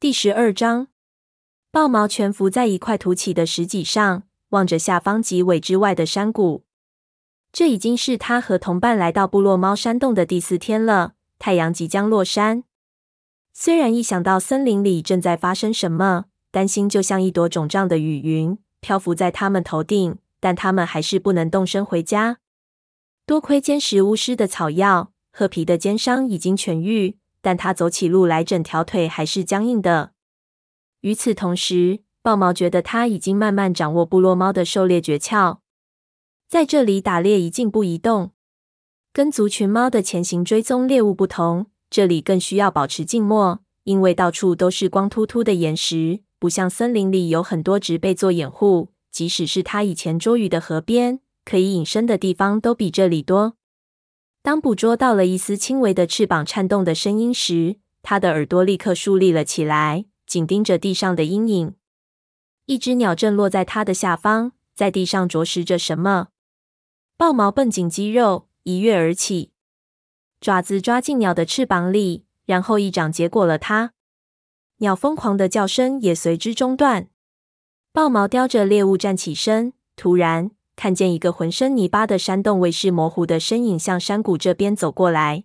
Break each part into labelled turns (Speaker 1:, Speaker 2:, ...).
Speaker 1: 第十二章，豹毛蜷伏在一块凸起的石脊上，望着下方几尾之外的山谷。这已经是他和同伴来到部落猫山洞的第四天了。太阳即将落山，虽然一想到森林里正在发生什么，担心就像一朵肿胀的雨云漂浮在他们头顶，但他们还是不能动身回家。多亏坚实巫师的草药，褐皮的肩伤已经痊愈，但他走起路来整条腿还是僵硬的。与此同时，豹毛觉得他已经慢慢掌握部落猫的狩猎诀窍。在这里打猎一静不移动，跟族群猫的前行追踪猎物不同，这里更需要保持静默，因为到处都是光秃秃的岩石，不像森林里有很多植被做掩护。即使是他以前捉鱼的河边，可以隐身的地方都比这里多。当捕捉到了一丝轻微的翅膀颤动的声音时，他的耳朵立刻竖立了起来，紧盯着地上的阴影。一只鸟正落在它的下方，在地上啄食着什么。豹毛绷紧肌肉，一跃而起，爪子抓进鸟的翅膀里，然后一掌结果了它。鸟疯狂的叫声也随之中断。豹毛叼着猎物站起身，突然看见一个浑身泥巴的山洞卫士模糊的身影向山谷这边走过来，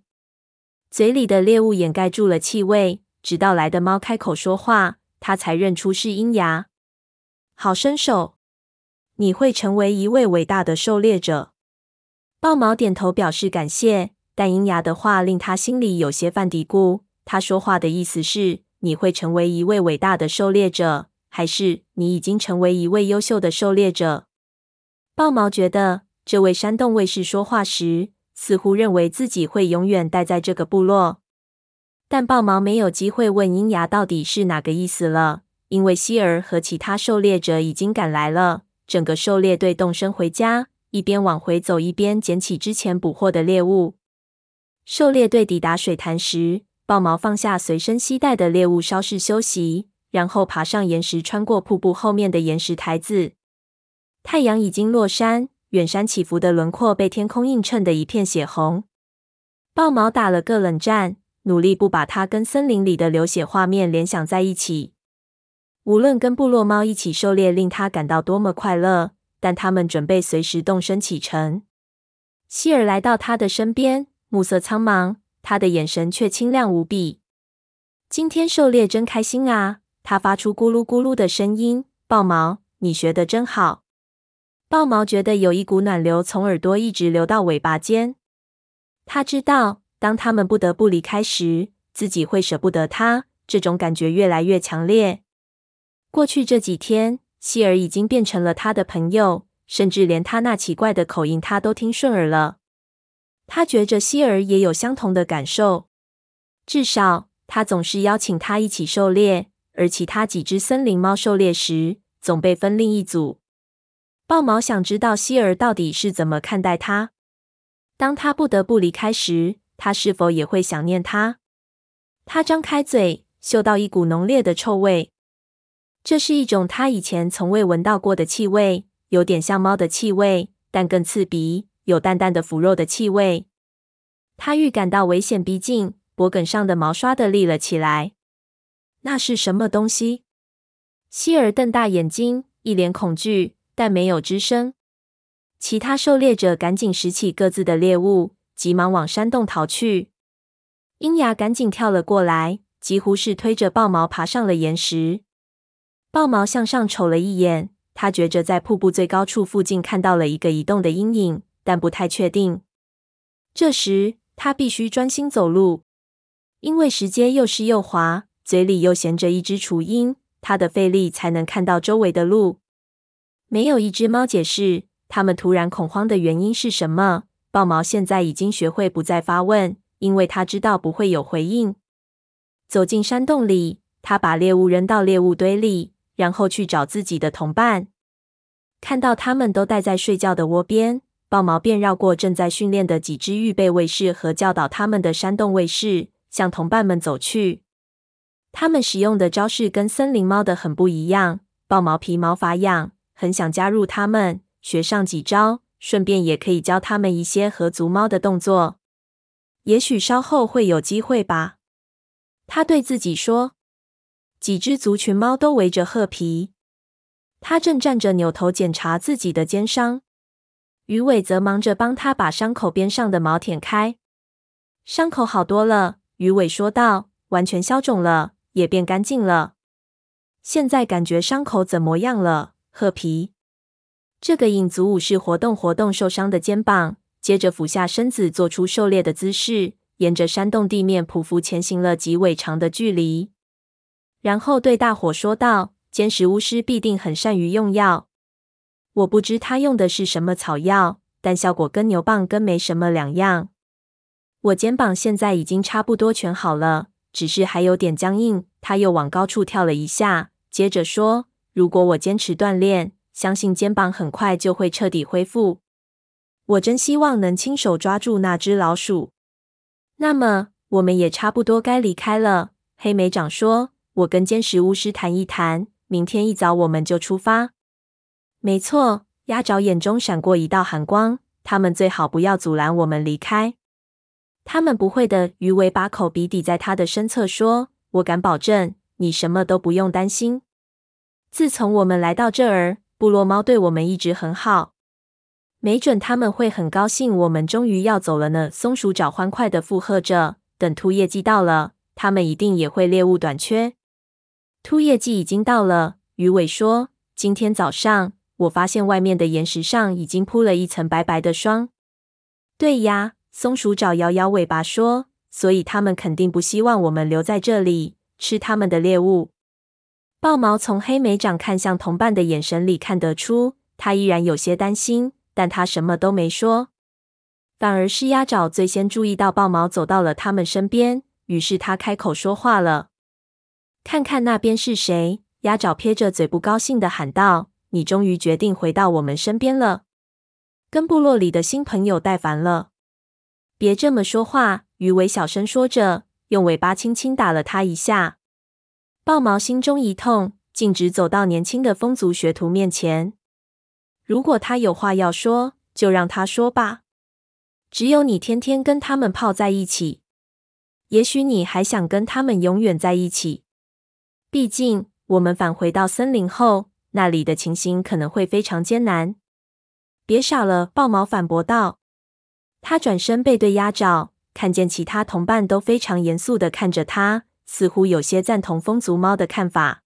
Speaker 1: 嘴里的猎物掩盖住了气味，直到来的猫开口说话，他才认出是鹰牙。好身手，你会成为一位伟大的狩猎者。豹毛点头表示感谢，但鹰牙的话令他心里有些犯嘀咕。他说话的意思是：你会成为一位伟大的狩猎者，还是你已经成为一位优秀的狩猎者？豹毛觉得这位山洞卫士说话时，似乎认为自己会永远待在这个部落。但豹毛没有机会问鹰牙到底是哪个意思了，因为希尔和其他狩猎者已经赶来了。整个狩猎队动身回家。一边往回走，一边捡起之前捕获的猎物。狩猎队抵达水潭时，豹毛放下随身携带的猎物，稍事休息，然后爬上岩石，穿过瀑布后面的岩石台子。太阳已经落山，远山起伏的轮廓被天空映衬得一片血红。豹毛打了个冷战，努力不把它跟森林里的流血画面联想在一起。无论跟部落猫一起狩猎，令他感到多么快乐。但他们准备随时动身启程。希尔来到他的身边，暮色苍茫，他的眼神却清亮无比。今天狩猎真开心啊！他发出咕噜咕噜的声音。豹毛，你学的真好。豹毛觉得有一股暖流从耳朵一直流到尾巴尖。他知道，当他们不得不离开时，自己会舍不得他。这种感觉越来越强烈。过去这几天。希尔已经变成了他的朋友，甚至连他那奇怪的口音他都听顺耳了。他觉着希尔也有相同的感受，至少他总是邀请他一起狩猎，而其他几只森林猫狩猎时总被分另一组。豹毛想知道希尔到底是怎么看待他。当他不得不离开时，他是否也会想念他？他张开嘴，嗅到一股浓烈的臭味。这是一种他以前从未闻到过的气味，有点像猫的气味，但更刺鼻，有淡淡的腐肉的气味。他预感到危险逼近，脖梗上的毛刷地立了起来。那是什么东西？希尔瞪大眼睛，一脸恐惧，但没有吱声。其他狩猎者赶紧拾起各自的猎物，急忙往山洞逃去。鹰牙赶紧跳了过来，几乎是推着豹毛爬上了岩石。豹毛向上瞅了一眼，他觉着在瀑布最高处附近看到了一个移动的阴影，但不太确定。这时他必须专心走路，因为石阶又湿又滑，嘴里又衔着一只雏鹰，他的费力才能看到周围的路。没有一只猫解释他们突然恐慌的原因是什么。豹毛现在已经学会不再发问，因为他知道不会有回应。走进山洞里，他把猎物扔到猎物堆里。然后去找自己的同伴，看到他们都待在睡觉的窝边，豹毛便绕过正在训练的几只预备卫士和教导他们的山洞卫士，向同伴们走去。他们使用的招式跟森林猫的很不一样，豹毛皮毛发痒，很想加入他们，学上几招，顺便也可以教他们一些合族猫的动作。也许稍后会有机会吧，他对自己说。几只族群猫都围着褐皮，他正站着扭头检查自己的肩伤。鱼尾则忙着帮他把伤口边上的毛舔开。伤口好多了，鱼尾说道，完全消肿了，也变干净了。现在感觉伤口怎么样了，褐皮？这个影族武士活动活动受伤的肩膀，接着俯下身子，做出狩猎的姿势，沿着山洞地面匍匐前行了几尾长的距离，然后对大伙说道：“尖石巫师必定很善于用药。我不知他用的是什么草药，但效果跟牛蒡根没什么两样。我肩膀现在已经差不多全好了，只是还有点僵硬。”他又往高处跳了一下。接着说：“如果我坚持锻炼，相信肩膀很快就会彻底恢复。我真希望能亲手抓住那只老鼠。那么，我们也差不多该离开了。”黑莓长说：“我跟尖石巫师谈一谈，明天一早我们就出发。”没错，鸭爪眼中闪过一道寒光。他们最好不要阻拦我们离开。他们不会的。鱼尾把口鼻抵在他的身侧说：“我敢保证，你什么都不用担心。”自从我们来到这儿，部落猫对我们一直很好。没准他们会很高兴，我们终于要走了呢。松鼠爪欢快地附和着。等秃叶季到了，他们一定也会猎物短缺。秃叶季已经到了，鱼尾说：“今天早上我发现外面的岩石上已经铺了一层白白的霜。”对呀，松鼠爪摇摇尾巴说：“所以他们肯定不希望我们留在这里吃他们的猎物。”豹毛从黑莓长看向同伴的眼神里看得出，他依然有些担心，但他什么都没说。反而是鸭爪最先注意到豹毛走到了他们身边，于是他开口说话了：“看看那边是谁？”鸭爪撇着嘴，不高兴的喊道：“你终于决定回到我们身边了，跟部落里的新朋友带烦了。”别这么说话，鱼尾小声说着，用尾巴轻轻打了他一下。豹毛心中一痛，径直走到年轻的风族学徒面前。如果他有话要说，就让他说吧。只有你天天跟他们泡在一起，也许你还想跟他们永远在一起。毕竟，我们返回到森林后，那里的情形可能会非常艰难。别傻了，豹毛反驳道。他转身背对鸭爪，看见其他同伴都非常严肃的看着他。似乎有些赞同风族猫的看法。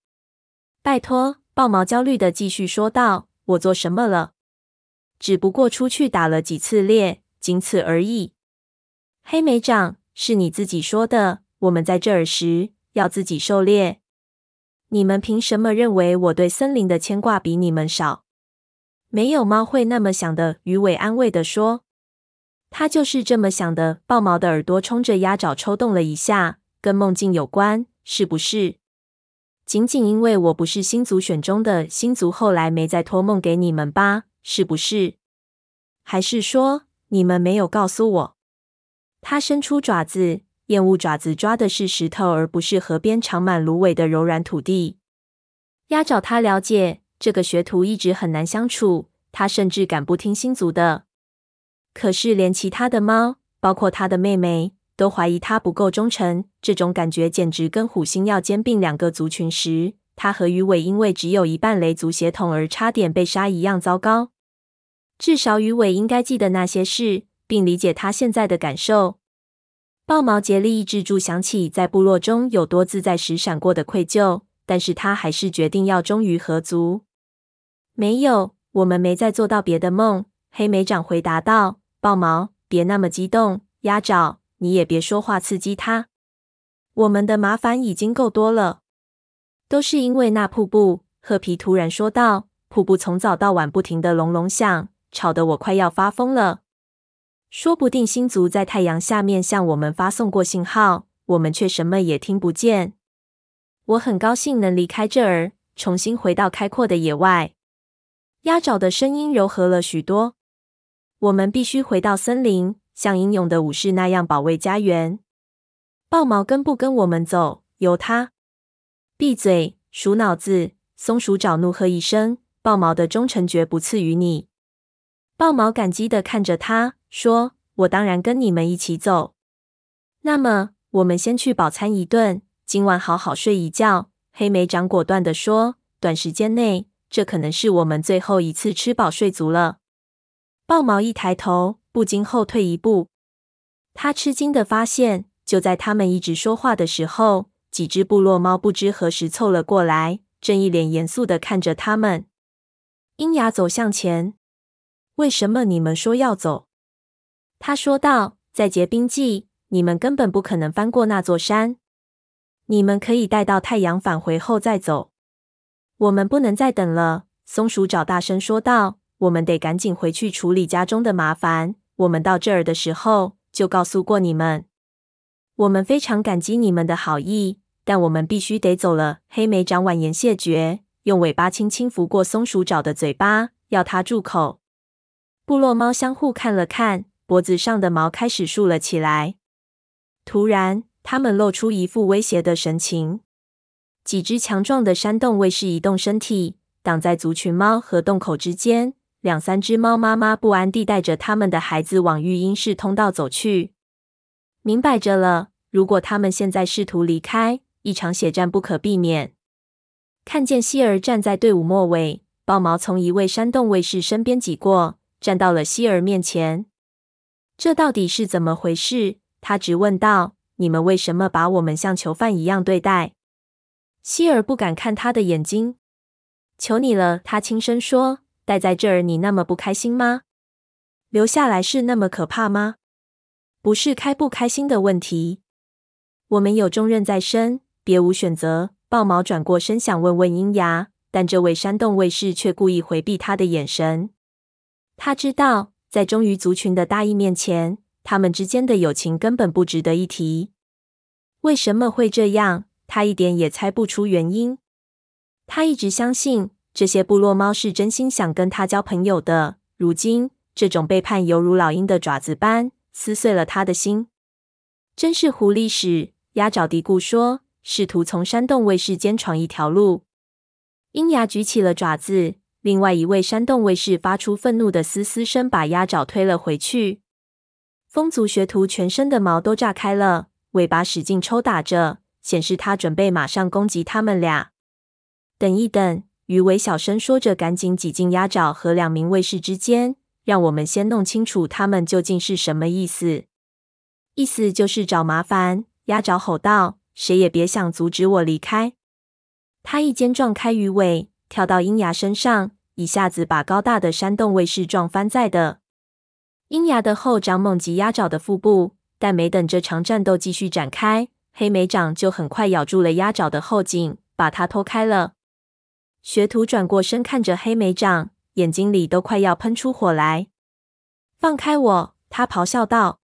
Speaker 1: 拜托，豹毛焦虑的继续说道：“我做什么了？只不过出去打了几次猎，仅此而已。”黑莓长，是你自己说的，我们在这儿时要自己狩猎。你们凭什么认为我对森林的牵挂比你们少？没有猫会那么想的。鱼尾安慰的说：“他就是这么想的。”豹毛的耳朵冲着鸭爪抽动了一下。跟梦境有关，是不是？仅仅因为我不是星族选中的星族，后来没再托梦给你们吧？是不是？还是说你们没有告诉我？他伸出爪子，厌恶爪子抓的是石头，而不是河边长满芦苇的柔软土地。鸭爪他了解，这个学徒一直很难相处，他甚至敢不听星族的。可是连其他的猫，包括他的妹妹。都怀疑他不够忠诚，这种感觉简直跟虎星要兼并两个族群时，他和鱼尾因为只有一半雷族血统而差点被杀一样糟糕。至少鱼尾应该记得那些事，并理解他现在的感受。豹毛竭力抑制住想起在部落中有多自在时闪过的愧疚，但是他还是决定要忠于合族。没有，我们没再做到别的梦。黑莓长回答道：“豹毛，别那么激动，鸭爪。”你也别说话刺激他，我们的麻烦已经够多了。都是因为那瀑布。褐皮突然说道：“瀑布从早到晚不停的隆隆响，吵得我快要发疯了。说不定星族在太阳下面向我们发送过信号，我们却什么也听不见。我很高兴能离开这儿，重新回到开阔的野外。”鸭爪的声音柔和了许多。我们必须回到森林。像英勇的武士那样保卫家园。豹毛跟不跟我们走，由他。闭嘴，鼠脑子！松鼠爪怒喝一声：“豹毛的忠诚绝不次于你。”豹毛感激地看着他说：“我当然跟你们一起走。那么，我们先去饱餐一顿，今晚好好睡一觉，黑莓长果断地说：“短时间内，这可能是我们最后一次吃饱睡足了。”豹毛一抬头，不禁后退一步。他吃惊的发现，就在他们一直说话的时候，几只部落猫不知何时凑了过来，正一脸严肃的看着他们。鹰牙走向前：“为什么你们说要走？”他说道：“在结冰季，你们根本不可能翻过那座山。你们可以待到太阳返回后再走。我们不能再等了。”松鼠爪大声说道：“我们得赶紧回去处理家中的麻烦。我们到这儿的时候就告诉过你们。我们非常感激你们的好意，但我们必须得走了。”黑莓长婉言谢绝，用尾巴轻轻拂过松鼠爪的嘴巴，要它住口。部落猫相互看了看。脖子上的毛开始竖了起来。突然，他们露出一副威胁的神情。几只强壮的山洞卫士移动身体，挡在族群猫和洞口之间。两三只猫妈妈不安地带着他们的孩子往育婴室通道走去。明摆着了，如果他们现在试图离开，一场血战不可避免。看见希儿站在队伍末尾，豹毛从一位山洞卫士身边挤过，站到了希儿面前。这到底是怎么回事？他直问道：“你们为什么把我们像囚犯一样对待？”希尔不敢看他的眼睛。“求你了。”他轻声说，“待在这儿，你那么不开心吗？留下来是那么可怕吗？不是开不开心的问题。我们有重任在身，别无选择。”豹毛转过身想问问鹰牙，但这位山洞卫士却故意回避他的眼神。他知道。在忠于族群的大义面前，他们之间的友情根本不值得一提。为什么会这样？他一点也猜不出原因。他一直相信这些部落猫是真心想跟他交朋友的。如今，这种背叛犹如老鹰的爪子般撕碎了他的心。真是狐狸屎！鸭爪嘀咕说，试图从山洞卫士间闯一条路。鹰牙举起了爪子。另外一位山洞卫士发出愤怒的嘶嘶声，把鸭爪推了回去。风族学徒全身的毛都炸开了，尾巴使劲抽打着，显示他准备马上攻击他们俩。等一等，鱼尾小声说着，赶紧挤进鸭爪和两名卫士之间，让我们先弄清楚他们究竟是什么意思。意思就是找麻烦。鸭爪吼道：“谁也别想阻止我离开！”他一肩撞开鱼尾。跳到鹰牙身上，一下子把高大的山洞卫士撞翻在地。鹰牙的后掌猛击鸭爪的腹部，但没等这场战斗继续展开，黑莓掌就很快咬住了鸭爪的后颈，把它拖开了。学徒转过身看着黑莓掌，眼睛里都快要喷出火来。放开我！他咆哮道。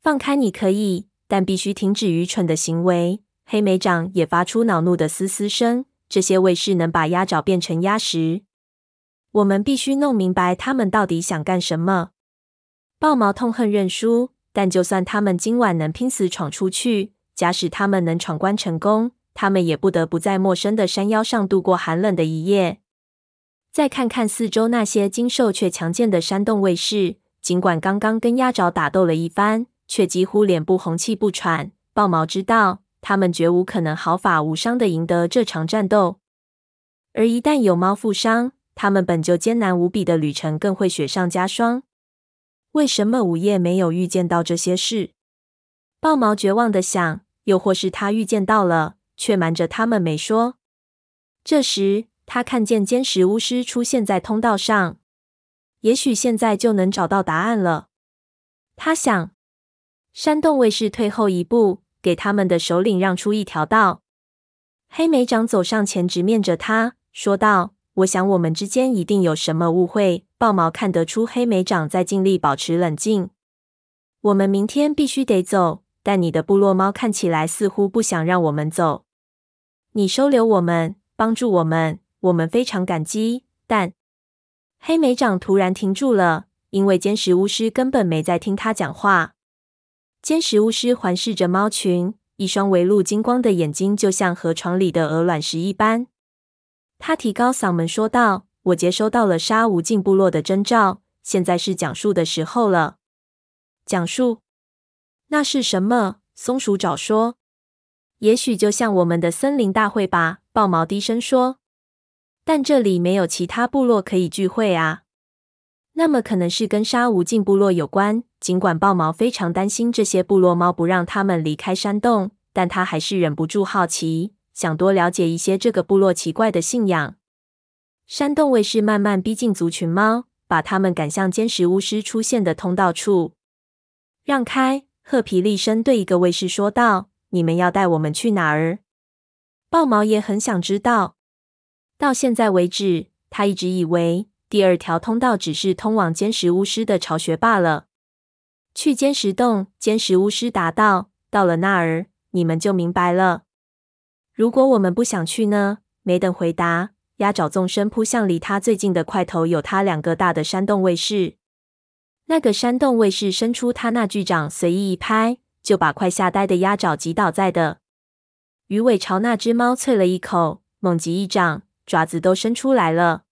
Speaker 1: 放开你可以，但必须停止愚蠢的行为。黑莓掌也发出恼怒的嘶嘶声。这些卫士能把鸭爪变成鸭食，我们必须弄明白他们到底想干什么。豹毛痛恨认输，但就算他们今晚能拼死闯出去，假使他们能闯关成功，他们也不得不在陌生的山腰上度过寒冷的一夜。再看看四周那些精瘦却强健的山洞卫士，尽管刚刚跟鸭爪打斗了一番，却几乎脸部红气不喘。豹毛知道。他们绝无可能毫发无伤的赢得这场战斗，而一旦有猫负伤，他们本就艰难无比的旅程更会雪上加霜。为什么午夜没有预见到这些事？豹毛绝望的想，又或是他预见到了，却瞒着他们没说。这时，他看见尖石巫师出现在通道上，也许现在就能找到答案了。他想，山洞卫士退后一步。给他们的首领让出一条道。黑莓长走上前，直面着他，说道：“我想我们之间一定有什么误会。”豹毛看得出黑莓长在尽力保持冷静。我们明天必须得走，但你的部落猫看起来似乎不想让我们走。你收留我们，帮助我们，我们非常感激。但黑莓长突然停住了，因为尖石巫师根本没在听他讲话。尖石巫师环视着猫群，一双微露金光的眼睛就像河床里的鹅卵石一般。他提高嗓门说道：“我接收到了杀无尽部落的征兆，现在是讲述的时候了。”讲述？那是什么？松鼠爪说：“也许就像我们的森林大会吧，豹毛低声说。但这里没有其他部落可以聚会啊。那么可能是跟沙无尽部落有关。尽管豹毛非常担心这些部落猫不让他们离开山洞，但他还是忍不住好奇，想多了解一些这个部落奇怪的信仰。山洞卫士慢慢逼近族群猫，把他们赶向坚实巫师出现的通道处。让开！赫皮厉声对一个卫士说道：“你们要带我们去哪儿？”豹毛也很想知道。到现在为止，他一直以为第二条通道只是通往尖石巫师的巢穴罢了。去尖石洞，尖石巫师答道：“到了那儿，你们就明白了。如果我们不想去呢？”没等回答，鸭爪纵身扑向离他最近的块头有他两个大的山洞卫士。那个山洞卫士伸出他那巨掌，随意一拍，就把快吓呆的鸭爪击倒在的。鱼尾朝那只猫啐了一口，猛击一掌，爪子都伸出来了。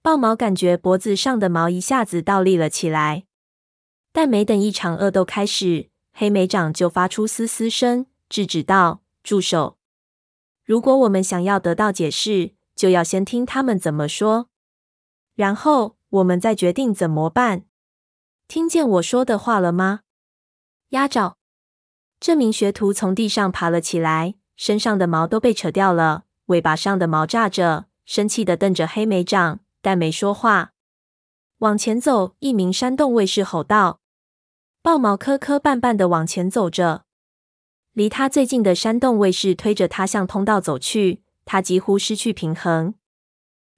Speaker 1: 豹毛感觉脖子上的毛一下子倒立了起来。但没等一场恶斗开始，黑莓掌就发出嘶嘶声，制止道：“住手！如果我们想要得到解释，就要先听他们怎么说，然后我们再决定怎么办。听见我说的话了吗？”鸭爪，这名学徒从地上爬了起来，身上的毛都被扯掉了，尾巴上的毛炸着，生气的瞪着黑莓掌，但没说话。往前走，一名山洞卫士吼道。豹毛磕磕绊绊的往前走着，离他最近的山洞卫士推着他向通道走去。他几乎失去平衡，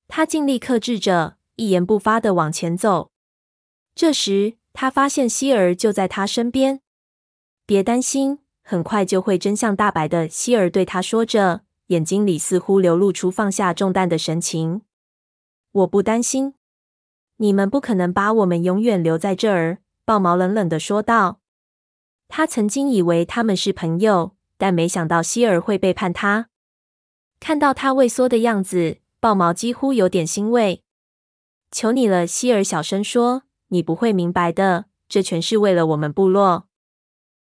Speaker 1: 他尽力克制着，一言不发的往前走。这时，他发现希儿就在他身边。别担心，很快就会真相大白的。希儿对他说着，眼睛里似乎流露出放下重担的神情。我不担心，你们不可能把我们永远留在这儿。豹毛冷冷地说道：“他曾经以为他们是朋友，但没想到希儿会背叛他。看到他畏缩的样子，豹毛几乎有点欣慰。求你了，希儿小声说：‘你不会明白的，这全是为了我们部落。’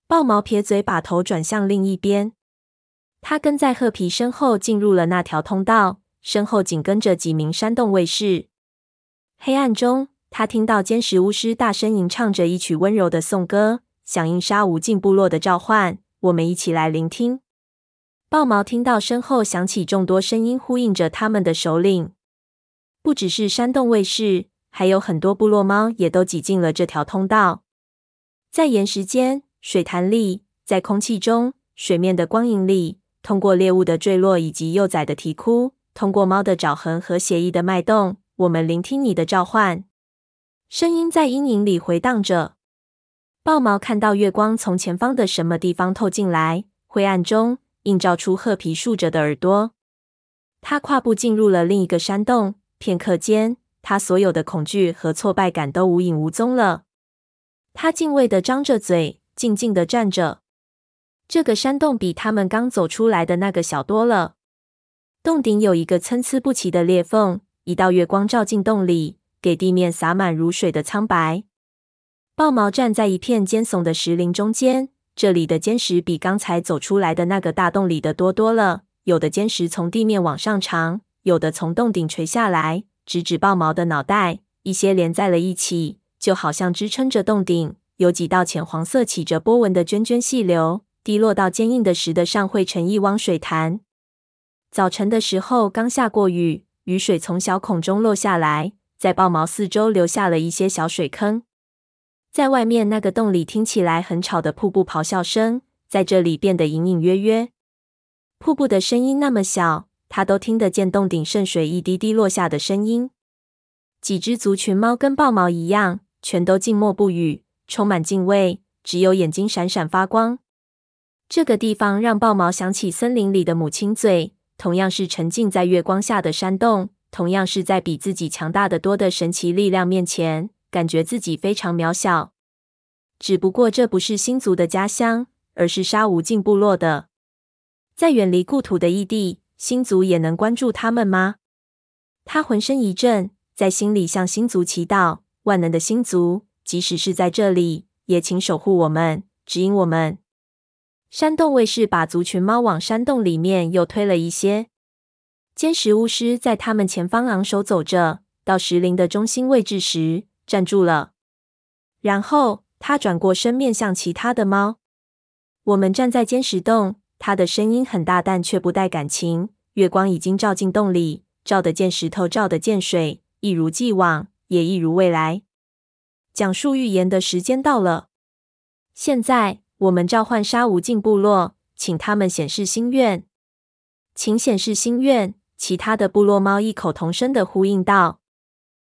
Speaker 1: 豹毛撇嘴，把头转向另一边。他跟在褐皮身后进入了那条通道，身后紧跟着几名山洞卫士。黑暗中。”他听到尖石巫师大声吟唱着一曲温柔的颂歌，响应沙无尽部落的召唤。我们一起来聆听。豹毛听到身后响起众多声音，呼应着他们的首领。不只是山洞卫士，还有很多部落猫也都挤进了这条通道。在岩石间、水潭里，在空气中、水面的光影里，通过猎物的坠落以及幼崽的啼哭，通过猫的爪痕和血液的脉动，我们聆听你的召唤。声音在阴影里回荡着。豹毛看到月光从前方的什么地方透进来，灰暗中映照出褐皮竖着的耳朵。他跨步进入了另一个山洞，片刻间，他所有的恐惧和挫败感都无影无踪了。他敬畏地张着嘴，静静地站着。这个山洞比他们刚走出来的那个小多了。洞顶有一个参差不齐的裂缝，一道月光照进洞里。给地面洒满如水的苍白。豹毛站在一片尖耸的石林中间，这里的尖石比刚才走出来的那个大洞里的多多了。有的尖石从地面往上长，有的从洞顶垂下来，直指豹毛的脑袋。一些连在了一起，就好像支撑着洞顶。有几道浅黄色、起着波纹的涓涓细流，滴落到坚硬的石的上，汇成一汪水潭。早晨的时候刚下过雨，雨水从小孔中落下来。在豹毛四周留下了一些小水坑，在外面那个洞里听起来很吵的瀑布咆哮声，在这里变得隐隐约约。瀑布的声音那么小，他都听得见洞顶渗水一滴滴落下的声音。几只族群猫跟豹毛一样，全都静默不语，充满敬畏，只有眼睛闪闪发光。这个地方让豹毛想起森林里的母亲嘴，同样是沉浸在月光下的山洞。同样是在比自己强大得多的神奇力量面前，感觉自己非常渺小。只不过这不是星族的家乡，而是沙无尽部落的。在远离故土的异地，星族也能关注他们吗？他浑身一震，在心里向星族祈祷：万能的星族，即使是在这里，也请守护我们，指引我们。山洞卫士把族群猫往山洞里面又推了一些。尖石巫师在他们前方昂首走着，到石林的中心位置时站住了。然后他转过身，面向其他的猫。我们站在尖石洞，他的声音很大，但却不带感情。月光已经照进洞里，照得见石头，照得见水，一如既往，也一如未来。讲述预言的时间到了。现在，我们召唤沙无尽部落，请他们显示心愿。请显示心愿。其他的部落猫异口同声的呼应道。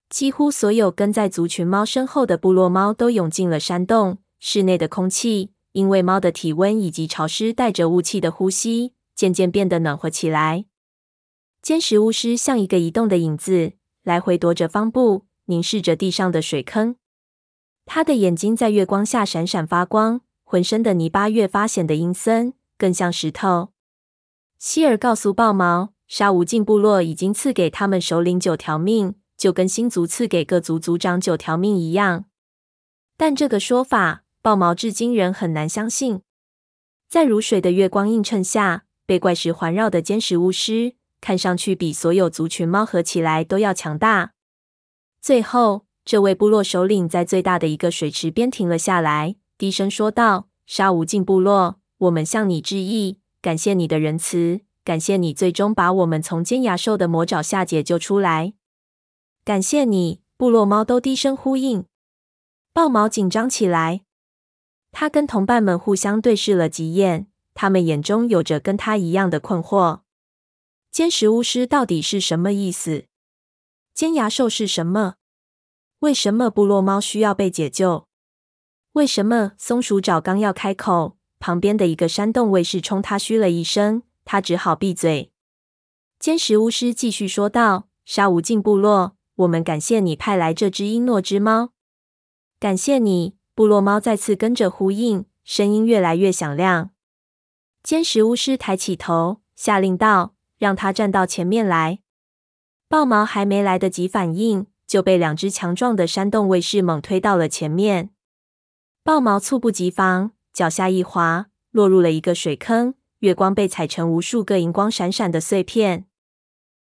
Speaker 1: 几乎所有跟在族群猫身后的部落猫都涌进了山洞。室内的空气因为猫的体温以及潮湿带着雾气的呼吸，渐渐变得暖和起来。坚实巫师像一个移动的影子，来回踱着方步，凝视着地上的水坑。他的眼睛在月光下闪闪发光，浑身的泥巴越发显得阴森，更像石头。希尔告诉豹毛。沙无尽部落已经赐给他们首领九条命，就跟星族赐给各族族长九条命一样。但这个说法，豹毛至今仍很难相信。在如水的月光映衬下，被怪石环绕的坚石巫师，看上去比所有族群猫合起来都要强大。最后，这位部落首领在最大的一个水池边停了下来，低声说道：“沙无尽部落，我们向你致意，感谢你的仁慈。”感谢你最终把我们从尖牙兽的魔爪下解救出来。感谢你，部落猫都低声呼应。豹毛紧张起来，他跟同伴们互相对视了几眼，他们眼中有着跟他一样的困惑。尖石巫师到底是什么意思？尖牙兽是什么？为什么部落猫需要被解救？为什么？松鼠爪刚要开口，旁边的一个山洞卫士冲他嘘了一声。他只好闭嘴。坚石巫师继续说道：“沙无尽部落，我们感谢你派来这只瓔珞之猫。感谢你。”部落猫再次跟着呼应，声音越来越响亮。坚石巫师抬起头，下令道：“让他站到前面来。”豹毛还没来得及反应，就被两只强壮的山洞卫士猛推到了前面。豹毛猝不及防，脚下一滑，落入了一个水坑。月光被踩成无数个银光闪闪的碎片，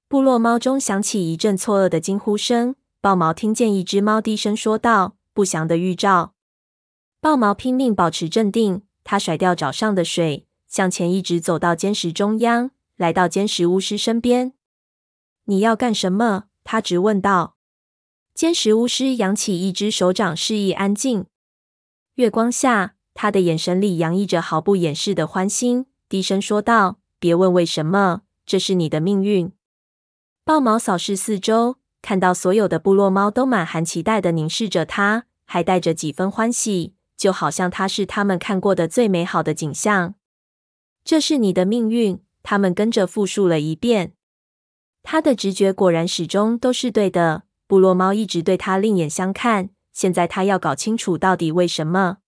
Speaker 1: 部落猫中响起一阵错愕的惊呼声。豹毛听见一只猫低声说道：“不祥的预兆。”豹毛拼命保持镇定，他甩掉脚上的水，向前一直走到尖石中央，来到尖石巫师身边。“你要干什么？”他直问道。坚石巫师扬起一只手掌，示意安静。月光下，他的眼神里洋溢着毫不掩饰的欢欣。低声说道：“别问为什么，这是你的命运。”豹毛扫视四周，看到所有的部落猫都满含期待地凝视着他，还带着几分欢喜，就好像他是他们看过的最美好的景象。这是你的命运，他们跟着复述了一遍。他的直觉果然始终都是对的。部落猫一直对他另眼相看，现在他要搞清楚到底为什么。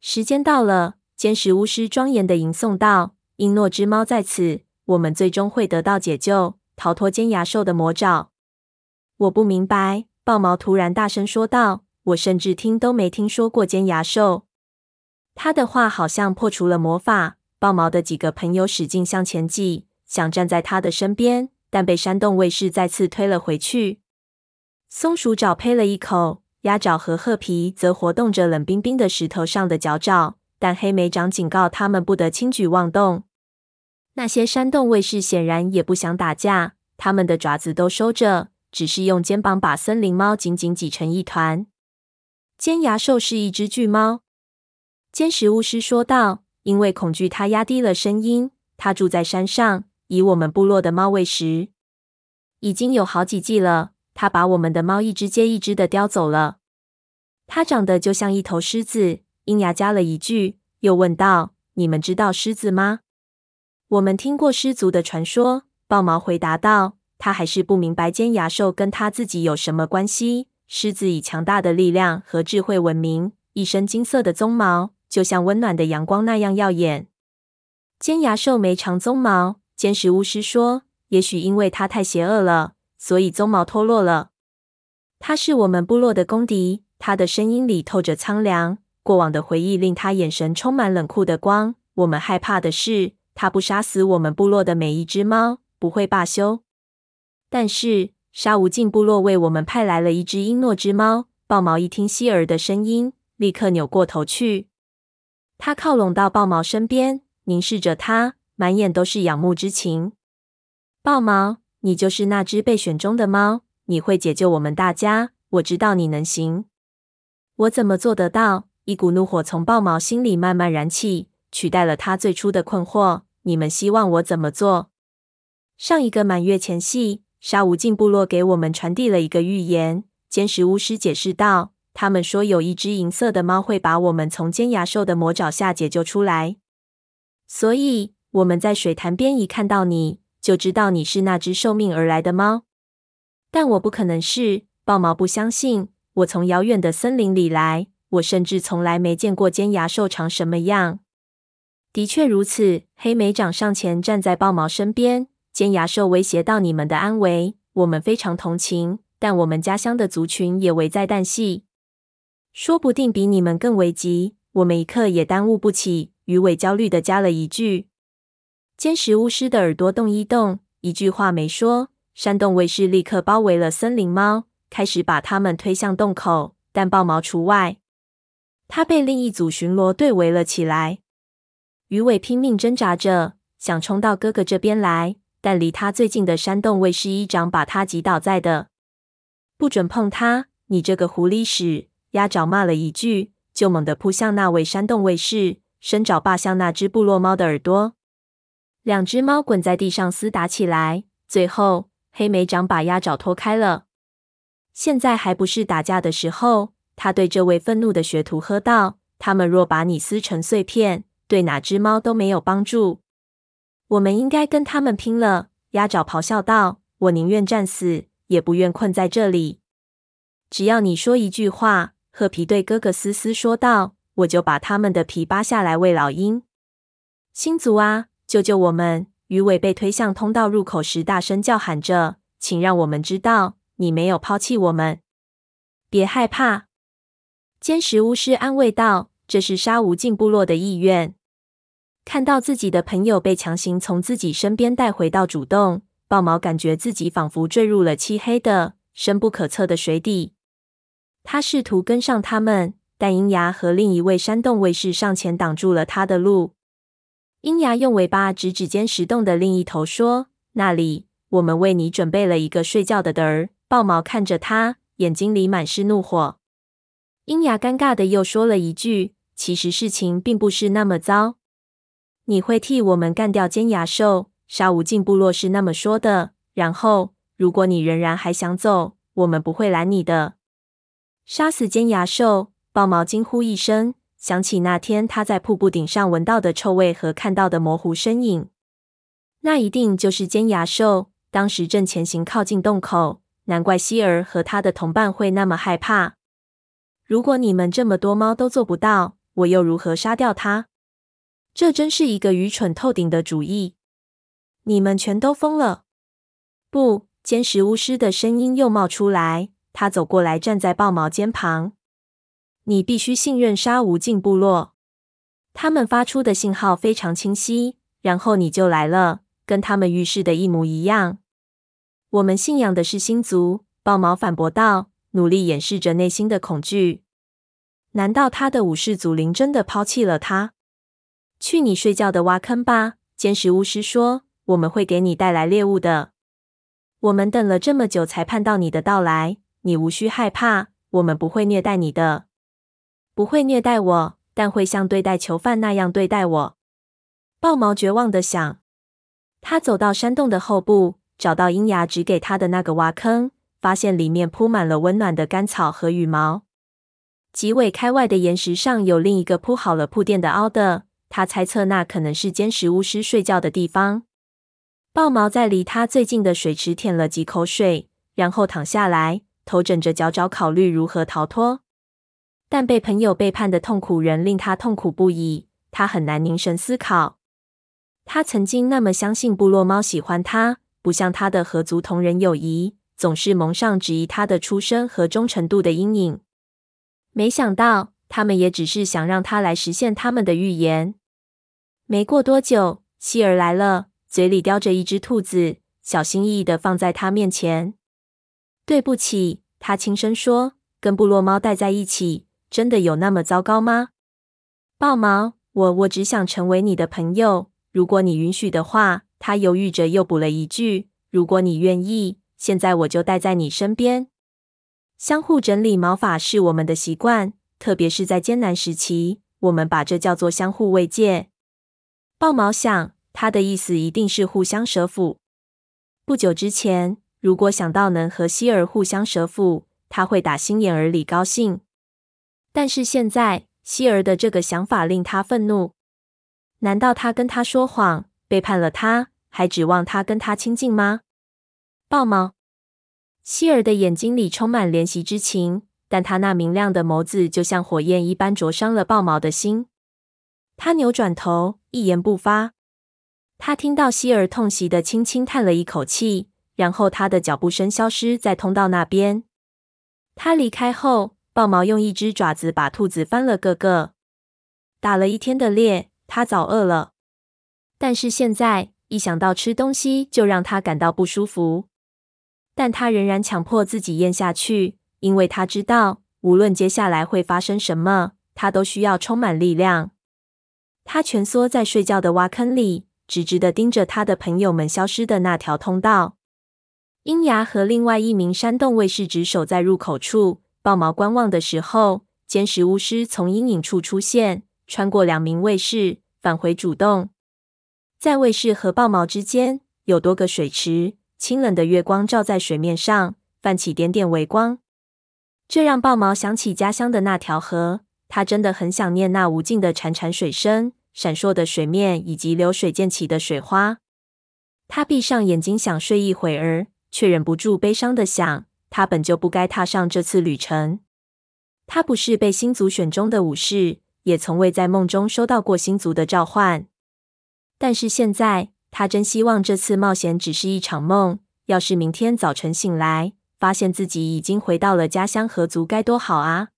Speaker 1: 时间到了。尖石巫师庄严地吟诵道：“因诺之猫在此，我们最终会得到解救，逃脱尖牙兽的魔爪。”我不明白，豹毛突然大声说道：“我甚至听都没听说过尖牙兽。”他的话好像破除了魔法。豹毛的几个朋友使劲向前挤，想站在他的身边，但被山洞卫士再次推了回去。松鼠爪呸了一口，鸭爪和褐皮则活动着冷冰冰的石头上的脚爪。但黑莓长警告他们不得轻举妄动。那些山洞卫士显然也不想打架，他们的爪子都收着，只是用肩膀把森林猫紧紧挤成一团。尖牙兽是一只巨猫，尖石巫师说道。因为恐惧，他压低了声音。他住在山上，以我们部落的猫为食，已经有好几季了。他把我们的猫一只接一只的叼走了。它长得就像一头狮子。鹰牙加了一句，又问道：“你们知道狮子吗？”“我们听过狮族的传说。”豹毛回答道。他还是不明白尖牙兽跟他自己有什么关系。狮子以强大的力量和智慧闻名，一身金色的鬃毛就像温暖的阳光那样耀眼。尖牙兽没长鬃毛，尖石巫师说：“也许因为它太邪恶了，所以鬃毛脱落了。”他是我们部落的公敌。他的声音里透着苍凉。过往的回忆令他眼神充满冷酷的光，我们害怕的是，他不杀死我们部落的每一只猫，不会罢休。但是，沙无尽部落为我们派来了一只英诺之猫。豹毛一听希儿的声音，立刻扭过头去。他靠拢到豹毛身边，凝视着他，满眼都是仰慕之情。豹毛，你就是那只被选中的猫，你会解救我们大家，我知道你能行。我怎么做得到？一股怒火从豹毛心里慢慢燃起，取代了他最初的困惑。你们希望我怎么做？上一个满月前夕，沙无尽部落给我们传递了一个预言。尖石巫师解释道：“他们说有一只银色的猫会把我们从尖牙兽的魔爪下解救出来，所以我们在水潭边一看到你就知道你是那只受命而来的猫。但我不可能是。”豹毛不相信。我从遥远的森林里来，我甚至从来没见过尖牙兽长什么样。的确如此。黑莓长上前站在豹毛身边。尖牙兽威胁到你们的安危，我们非常同情。但我们家乡的族群也危在旦夕，说不定比你们更危急。我们一刻也耽误不起。鱼尾焦虑地加了一句。尖石巫师的耳朵动一动，一句话没说。山洞卫士立刻包围了森林猫，开始把他们推向洞口，但豹毛除外。他被另一组巡逻队围了起来。鱼尾拼命挣扎着，想冲到哥哥这边来，但离他最近的山洞卫士一掌把他击倒在地。不准碰他！你这个狐狸屎！鸭爪骂了一句，就猛地扑向那位山洞卫士，伸爪扒向那只部落猫的耳朵。两只猫滚在地上厮打起来，最后黑莓长把鸭爪拖开了。现在还不是打架的时候，他对这位愤怒的学徒喝道：“他们若把你撕成碎片，对哪只猫都没有帮助。我们应该跟他们拼了！”鸭爪咆哮道：“我宁愿战死。”也不愿困在这里。只要你说一句话，褐皮对哥哥思思说道，我就把他们的皮扒下来喂老鹰。星族啊，救救我们！鱼尾被推向通道入口时，大声叫喊着：“请让我们知道你没有抛弃我们，别害怕。”坚石巫师安慰道：“这是沙无尽部落的意愿。”看到自己的朋友被强行从自己身边带回到主洞。豹毛感觉自己仿佛坠入了漆黑的、深不可测的水底。他试图跟上他们，但鹰牙和另一位山洞卫士上前挡住了他的路。鹰牙用尾巴指指尖石洞的另一头，说：“那里，我们为你准备了一个睡觉的地儿。”豹毛看着他，眼睛里满是怒火。鹰牙尴尬的又说了一句：“其实事情并不是那么糟，你会替我们干掉尖牙兽。”沙无尽部落是那么说的。然后，如果你仍然还想走，我们不会拦你的。杀死尖牙兽！豹毛惊呼一声，想起那天他在瀑布顶上闻到的臭味和看到的模糊身影，那一定就是尖牙兽。当时正前行靠近洞口，难怪希儿和他的同伴会那么害怕。如果你们这么多猫都做不到，我又如何杀掉它？这真是一个愚蠢透顶的主意。你们全都疯了！不，尖石巫师的声音又冒出来。他走过来，站在豹毛肩旁。你必须信任沙无尽部落，他们发出的信号非常清晰。然后你就来了，跟他们预示的一模一样。我们信仰的是星族，豹毛反驳道，努力掩饰着内心的恐惧。难道他的武士祖灵真的抛弃了他？去你睡觉的挖坑吧！坚实巫师说。我们会给你带来猎物的。我们等了这么久才盼到你的到来，你无需害怕，我们不会虐待你的，不会虐待我，但会像对待囚犯那样对待我。豹毛绝望地想。他走到山洞的后部，找到鹰牙指给他的那个挖坑，发现里面铺满了温暖的干草和羽毛。几尾开外的岩石上有另一个铺好了铺垫的凹的，他猜测那可能是尖石巫师睡觉的地方。豹毛在离他最近的水池舔了几口水，然后躺下来，头枕着脚爪，考虑如何逃脱。但被朋友背叛的痛苦仍令他痛苦不已，他很难凝神思考。他曾经那么相信部落猫喜欢他，不像他的合族同人友谊，总是蒙上质疑他的出身和忠诚度的阴影。没想到，他们也只是想让他来实现他们的预言。没过多久，希儿来了，嘴里叼着一只兔子，小心翼翼地放在他面前。对不起，他轻声说：“跟部落猫待在一起，真的有那么糟糕吗？”豹毛，我我只想成为你的朋友，如果你允许的话。他犹豫着又补了一句：“如果你愿意，现在我就待在你身边。相互整理毛发是我们的习惯，特别是在艰难时期，我们把这叫做相互慰藉。”豹毛想，他的意思一定是互相折服。不久之前，如果想到能和希儿互相折服，他会打心眼儿里高兴。但是现在，希儿的这个想法令他愤怒。难道他跟他说谎？背叛了他，还指望他跟他亲近吗？豹毛，希儿的眼睛里充满怜惜之情，但他那明亮的眸子就像火焰一般灼伤了豹毛的心。他扭转头，一言不发。他听到希儿痛惜的轻轻叹了一口气，然后他的脚步声消失在通道那边。他离开后，豹毛用一只爪子把兔子翻了个个。打了一天的猎，它早饿了。但是现在一想到吃东西，就让它感到不舒服。但它仍然强迫自己咽下去，因为它知道，无论接下来会发生什么，它都需要充满力量。它蜷缩在睡觉的挖坑里，直直地盯着他的朋友们消失的那条通道。鹰牙和另外一名山洞卫士值守在入口处。豹毛观望的时候，监视巫师从阴影处出现，穿过两名卫士，返回主洞。在卫士和豹毛之间有多个水池，清冷的月光照在水面上，泛起点点微光。这让豹毛想起家乡的那条河，他真的很想念那无尽的潺潺水声、闪烁的水面以及流水溅起的水花。他闭上眼睛想睡一会儿，却忍不住悲伤的想：他本就不该踏上这次旅程。他不是被星族选中的武士，也从未在梦中收到过星族的召唤。但是现在，他真希望这次冒险只是一场梦。要是明天早晨醒来，发现自己已经回到了家乡河族，该多好啊！